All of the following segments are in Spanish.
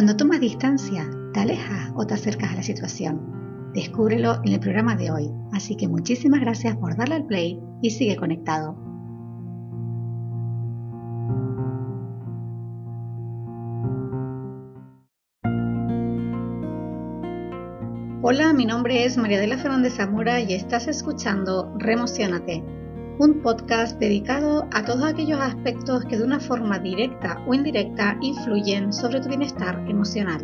Cuando tomas distancia, ¿te alejas o te acercas a la situación? Descúbrelo en el programa de hoy. Así que muchísimas gracias por darle al play y sigue conectado. Hola, mi nombre es María de la Fernández Zamora y estás escuchando Remocionate un podcast dedicado a todos aquellos aspectos que de una forma directa o indirecta influyen sobre tu bienestar emocional.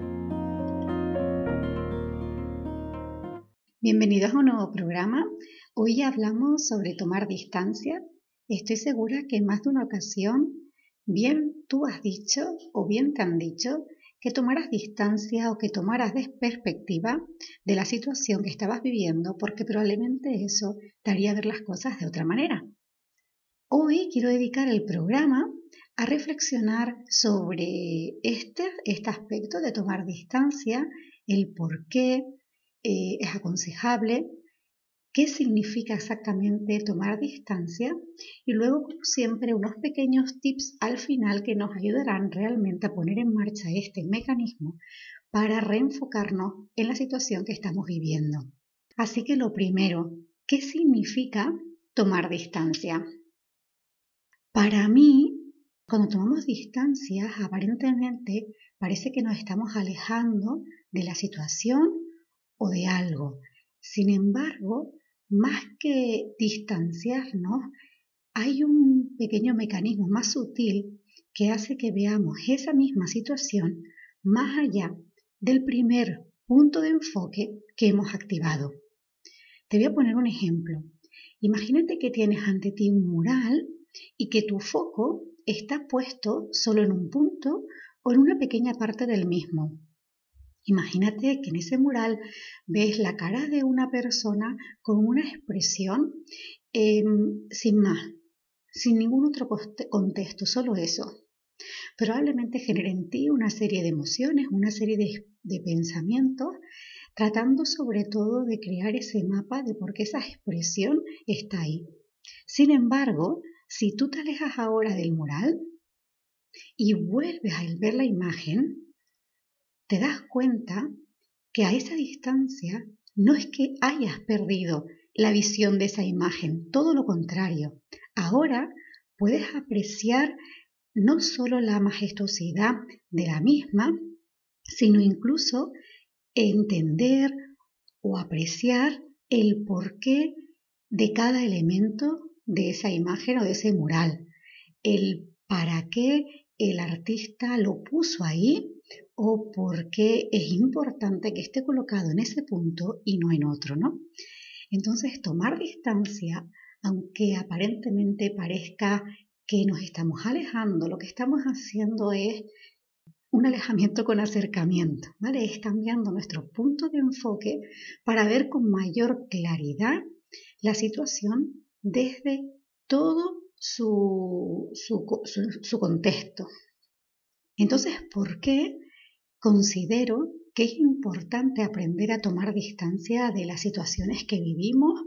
Bienvenidos a un nuevo programa. Hoy hablamos sobre tomar distancia. Estoy segura que en más de una ocasión, bien tú has dicho o bien te han dicho que tomaras distancia o que tomaras perspectiva de la situación que estabas viviendo, porque probablemente eso te haría ver las cosas de otra manera. Hoy quiero dedicar el programa a reflexionar sobre este, este aspecto de tomar distancia, el por qué eh, es aconsejable, qué significa exactamente tomar distancia y luego, como siempre, unos pequeños tips al final que nos ayudarán realmente a poner en marcha este mecanismo para reenfocarnos en la situación que estamos viviendo. Así que lo primero, ¿qué significa tomar distancia? Para mí, cuando tomamos distancias, aparentemente parece que nos estamos alejando de la situación o de algo. Sin embargo, más que distanciarnos, hay un pequeño mecanismo más sutil que hace que veamos esa misma situación más allá del primer punto de enfoque que hemos activado. Te voy a poner un ejemplo. Imagínate que tienes ante ti un mural y que tu foco está puesto solo en un punto o en una pequeña parte del mismo. Imagínate que en ese mural ves la cara de una persona con una expresión em, sin más, sin ningún otro contexto, solo eso. Probablemente genere en ti una serie de emociones, una serie de, de pensamientos, tratando sobre todo de crear ese mapa de por qué esa expresión está ahí. Sin embargo, si tú te alejas ahora del mural y vuelves a ver la imagen, te das cuenta que a esa distancia no es que hayas perdido la visión de esa imagen, todo lo contrario. Ahora puedes apreciar no solo la majestuosidad de la misma, sino incluso entender o apreciar el porqué de cada elemento de esa imagen o de ese mural, el para qué el artista lo puso ahí o por qué es importante que esté colocado en ese punto y no en otro, ¿no? Entonces, tomar distancia, aunque aparentemente parezca que nos estamos alejando, lo que estamos haciendo es un alejamiento con acercamiento, ¿vale? Es cambiando nuestro punto de enfoque para ver con mayor claridad la situación desde todo su, su, contexto. Entonces, ¿por qué considero que es importante aprender a tomar distancia de las situaciones que vivimos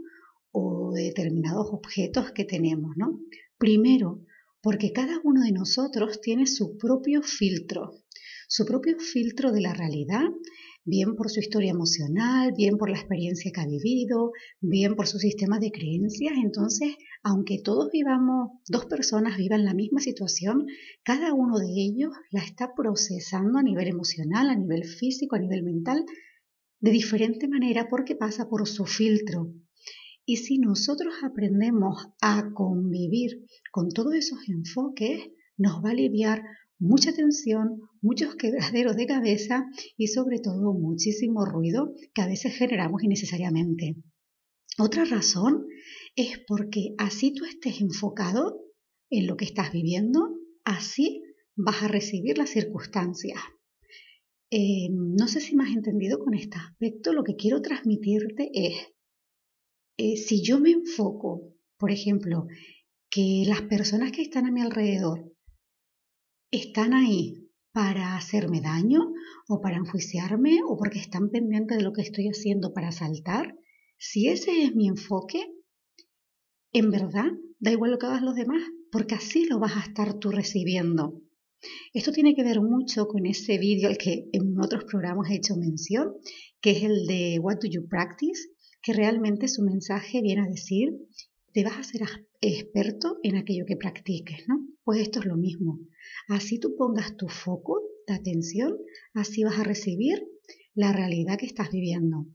o de determinados objetos que tenemos, ¿no? Primero, porque cada uno de nosotros tiene su propio filtro, su propio filtro de la realidad bien por su historia emocional, bien por la experiencia que ha vivido, bien por su sistema de creencias. Entonces, aunque todos vivamos, dos personas vivan la misma situación, cada uno de ellos la está procesando a nivel emocional, a nivel físico, a nivel mental, de diferente manera porque pasa por su filtro. Y si nosotros aprendemos a convivir con todos esos enfoques, nos va a aliviar mucha tensión, muchos quebraderos de cabeza y sobre todo muchísimo ruido que a veces generamos innecesariamente. Otra razón es porque así tú estés enfocado en lo que estás viviendo, así vas a recibir las circunstancias. Eh, no sé si me has entendido con este aspecto, lo que quiero transmitirte es, eh, si yo me enfoco, por ejemplo, que las personas que están a mi alrededor están ahí para hacerme daño o para enjuiciarme o porque están pendientes de lo que estoy haciendo para saltar, si ese es mi enfoque, en verdad da igual lo que hagas los demás, porque así lo vas a estar tú recibiendo. Esto tiene que ver mucho con ese vídeo al que en otros programas he hecho mención, que es el de What Do You Practice, que realmente su mensaje viene a decir, te vas a ser experto en aquello que practiques, ¿no? Pues esto es lo mismo. Así tú pongas tu foco de atención, así vas a recibir la realidad que estás viviendo.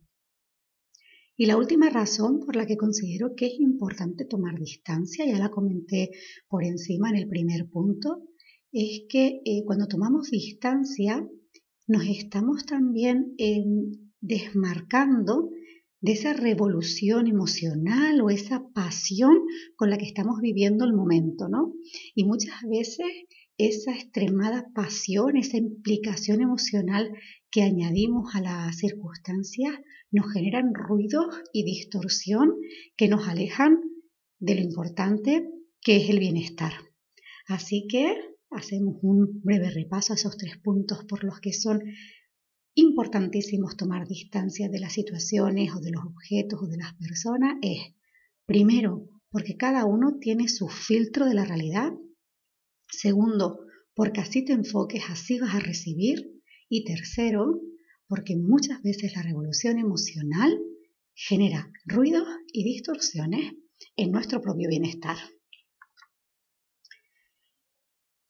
Y la última razón por la que considero que es importante tomar distancia, ya la comenté por encima en el primer punto, es que eh, cuando tomamos distancia nos estamos también em, desmarcando de esa revolución emocional o esa pasión con la que estamos viviendo el momento, ¿no? Y muchas veces esa extremada pasión, esa implicación emocional que añadimos a las circunstancias nos generan ruidos y distorsión que nos alejan de lo importante que es el bienestar. Así que hacemos un breve repaso a esos tres puntos por los que son importantísimos tomar distancia de las situaciones o de los objetos o de las personas. Es, primero, porque cada uno tiene su filtro de la realidad. Segundo, porque así te enfoques, así vas a recibir. Y tercero, porque muchas veces la revolución emocional genera ruidos y distorsiones en nuestro propio bienestar.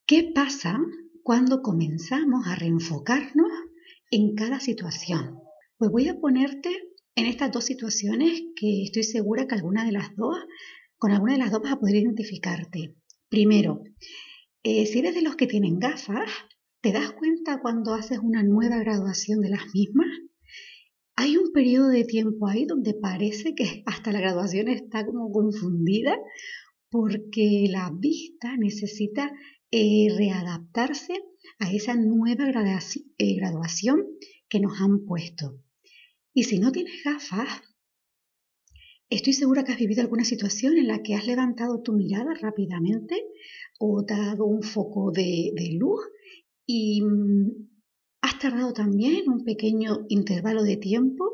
¿Qué pasa cuando comenzamos a reenfocarnos en cada situación? Pues voy a ponerte en estas dos situaciones que estoy segura que alguna de las dos, con alguna de las dos vas a poder identificarte. Primero, eh, si eres de los que tienen gafas, ¿Te das cuenta cuando haces una nueva graduación de las mismas? Hay un periodo de tiempo ahí donde parece que hasta la graduación está como confundida porque la vista necesita eh, readaptarse a esa nueva eh, graduación que nos han puesto. Y si no tienes gafas, estoy segura que has vivido alguna situación en la que has levantado tu mirada rápidamente o te ha dado un foco de luz y mm, has tardado también un pequeño intervalo de tiempo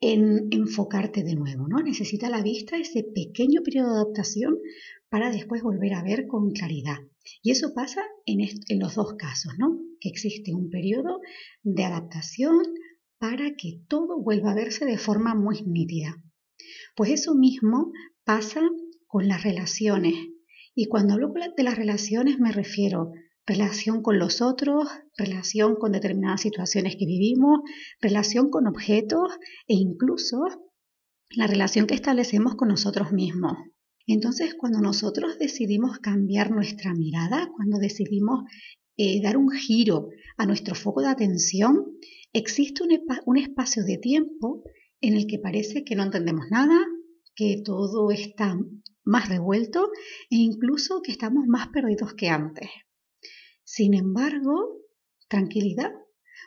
en enfocarte de nuevo, ¿no? Necesita la vista ese pequeño periodo de adaptación para después volver a ver con claridad. Y eso pasa en, los dos casos, ¿no? Que existe un periodo de adaptación para que todo vuelva a verse de forma muy nítida. Pues eso mismo pasa con las relaciones. Y cuando hablo de las relaciones me refiero relación con los otros, relación con determinadas situaciones que vivimos, relación con objetos e incluso la relación que establecemos con nosotros mismos. Entonces, cuando nosotros decidimos cambiar nuestra mirada, cuando decidimos eh, dar un giro a nuestro foco de atención, existe un espacio de tiempo en el que parece que no entendemos nada, que todo está más revuelto e incluso que estamos más perdidos que antes. Sin embargo, tranquilidad,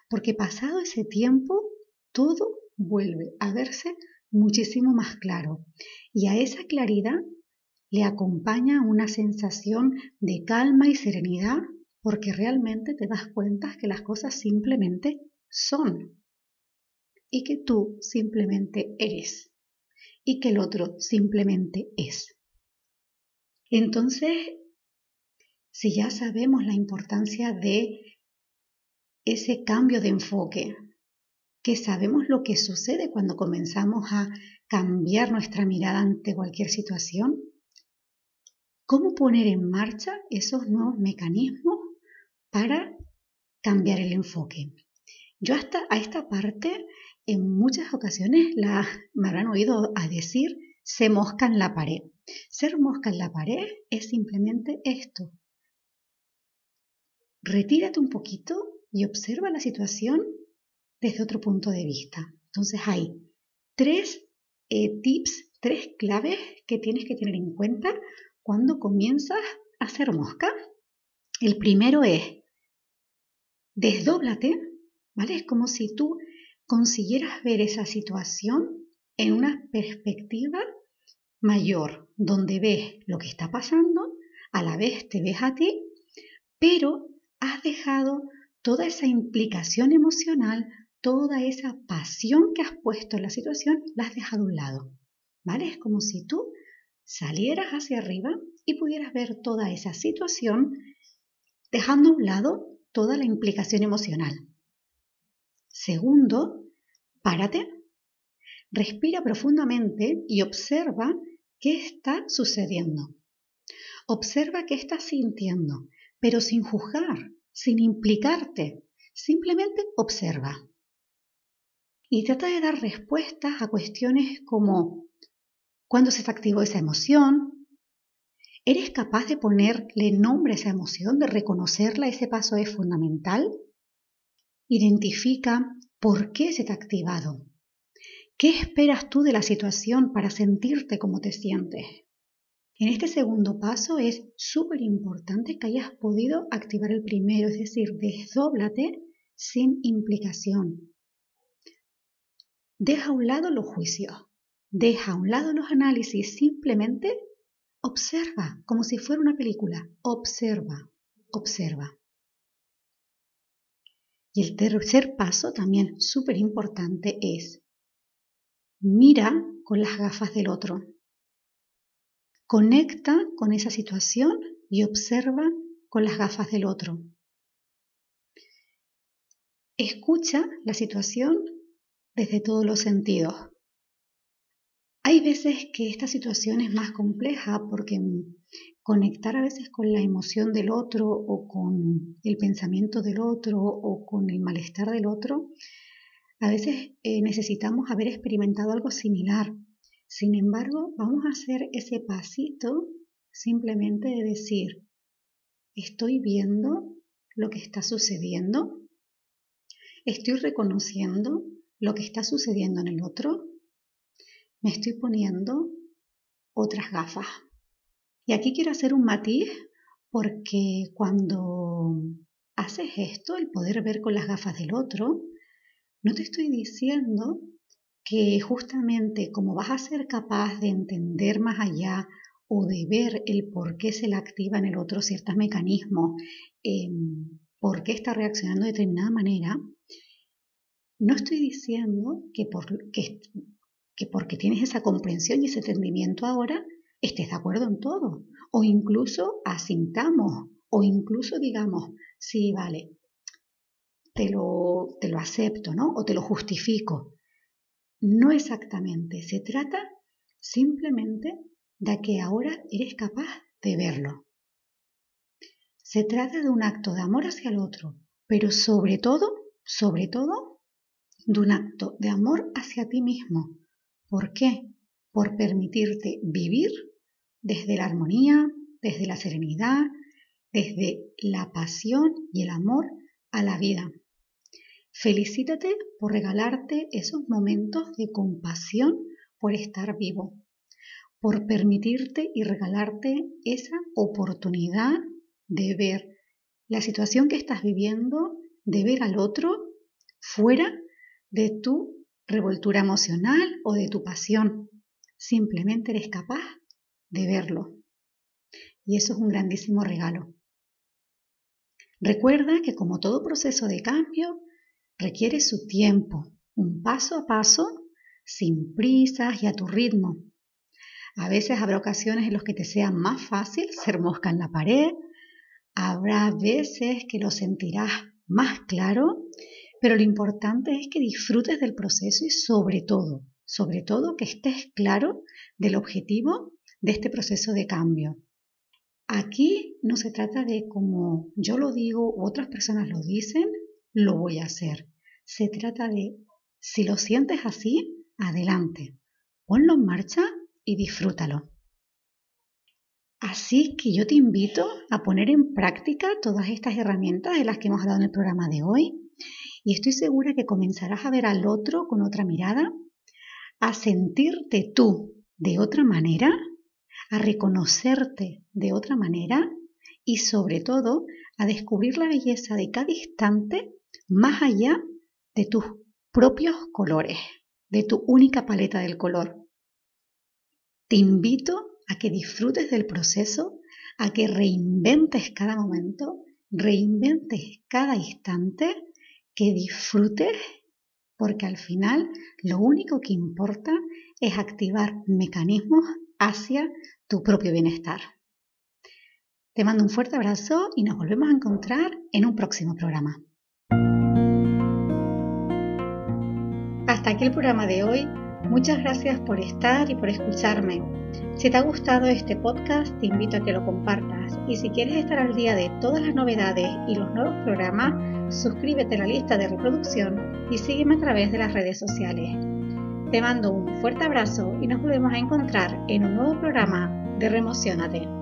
porque pasado ese tiempo, todo vuelve a verse muchísimo más claro. Y a esa claridad le acompaña una sensación de calma y serenidad, porque realmente te das cuenta que las cosas simplemente son y que tú simplemente eres y que el otro simplemente es. Entonces si ya sabemos la importancia de ese cambio de enfoque, que sabemos lo que sucede cuando comenzamos a cambiar nuestra mirada ante cualquier situación, ¿cómo poner en marcha esos nuevos mecanismos para cambiar el enfoque? Yo hasta a esta parte en muchas ocasiones la, me habrán oído a decir se mosca en la pared. Ser mosca en la pared es simplemente esto, retírate un poquito y observa la situación desde otro punto de vista. Entonces hay tres eh, tips, tres claves que tienes que tener en cuenta cuando comienzas a hacer mosca. El primero es, desdóblate, ¿vale? Es como si tú consiguieras ver esa situación en una perspectiva mayor, donde ves lo que está pasando, a la vez te ves a ti, pero has dejado toda esa implicación emocional, toda esa pasión que has puesto en la situación, la has dejado a un lado. ¿Vale? Es como si tú salieras hacia arriba y pudieras ver toda esa situación dejando a un lado toda la implicación emocional. Segundo, párate, respira profundamente y observa qué está sucediendo. Observa qué estás sintiendo, pero sin juzgar, sin implicarte. Simplemente observa. Y trata de dar respuestas a cuestiones como ¿cuándo se activó esa emoción? ¿Eres capaz de ponerle nombre a esa emoción, de reconocerla? Ese paso es fundamental. Identifica por qué se te ha activado. ¿Qué esperas tú de la situación para sentirte como te sientes? En este segundo paso es súper importante que hayas podido activar el primero, es decir, desdóblate sin implicación. Deja a un lado los juicios, deja a un lado los análisis, simplemente observa como si fuera una película, observa, observa. Y el tercer paso, también súper importante, es mira con las gafas del otro. Conecta con esa situación y observa con las gafas del otro. Escucha la situación desde todos los sentidos. Hay veces que esta situación es más compleja porque conectar a veces con la emoción del otro o con el pensamiento del otro o con el malestar del otro, a veces eh, necesitamos haber experimentado algo similar. Sin embargo, vamos a hacer ese pasito simplemente de decir, estoy viendo lo que está sucediendo, estoy reconociendo lo que está sucediendo en el otro, me estoy poniendo otras gafas. Y aquí quiero hacer un matiz porque cuando haces esto, el poder ver con las gafas del otro, no te estoy diciendo que justamente como vas a ser capaz de entender más allá o de ver el por qué se le activa en el otro ciertos mecanismos, em, por qué está reaccionando de determinada manera, no estoy diciendo que, por, que porque tienes esa comprensión y ese entendimiento ahora, estés de acuerdo en todo, o incluso asintamos, o incluso digamos, sí, vale, te lo, te lo acepto, ¿no? O te lo justifico. No exactamente, se trata simplemente de que ahora eres capaz de verlo. Se trata de un acto de amor hacia el otro, pero sobre todo, sobre todo, de un acto de amor hacia ti mismo. ¿Por qué? Por permitirte vivir desde la armonía, desde la serenidad, desde la pasión y el amor a la vida. Felicítate por regalarte esos momentos de compasión por estar vivo, por permitirte y regalarte esa oportunidad de ver la situación que estás viviendo, de ver al otro fuera de tu revoltura emocional o de tu pasión. Simplemente eres capaz de verlo. Y eso es un grandísimo regalo. Recuerda que como todo proceso de cambio, requiere su tiempo, un paso a paso, sin prisas y a tu ritmo. A veces habrá ocasiones en las que te sea más fácil ser mosca en la pared, habrá veces que lo sentirás más claro, pero lo importante es que disfrutes del proceso y sobre todo, sobre todo que estés claro del objetivo de este proceso de cambio. Aquí no se trata de como yo lo digo u otras personas lo dicen, lo voy a hacer. Se trata de, si lo sientes así, adelante, ponlo en marcha y disfrútalo. Así que yo te invito a poner en práctica todas estas herramientas de las que hemos hablado en el programa de hoy y estoy segura que comenzarás a ver al otro con otra mirada, a sentirte tú de otra manera a reconocerte de otra manera y sobre todo a descubrir la belleza de cada instante más allá de tus propios colores, de tu única paleta del color. Te invito a que disfrutes del proceso, a que reinventes cada momento, reinventes cada instante, que disfrutes, porque al final lo único que importa es activar mecanismos hacia tu propio bienestar. Te mando un fuerte abrazo y nos volvemos a encontrar en un próximo programa. Hasta aquí el programa de hoy. Muchas gracias por estar y por escucharme. Si te ha gustado este podcast, te invito a que lo compartas y si quieres estar al día de todas las novedades y los nuevos programas, suscríbete a la lista de reproducción y sígueme a través de las redes sociales. Te mando un fuerte abrazo y nos volvemos a encontrar en un nuevo programa de Remocionate.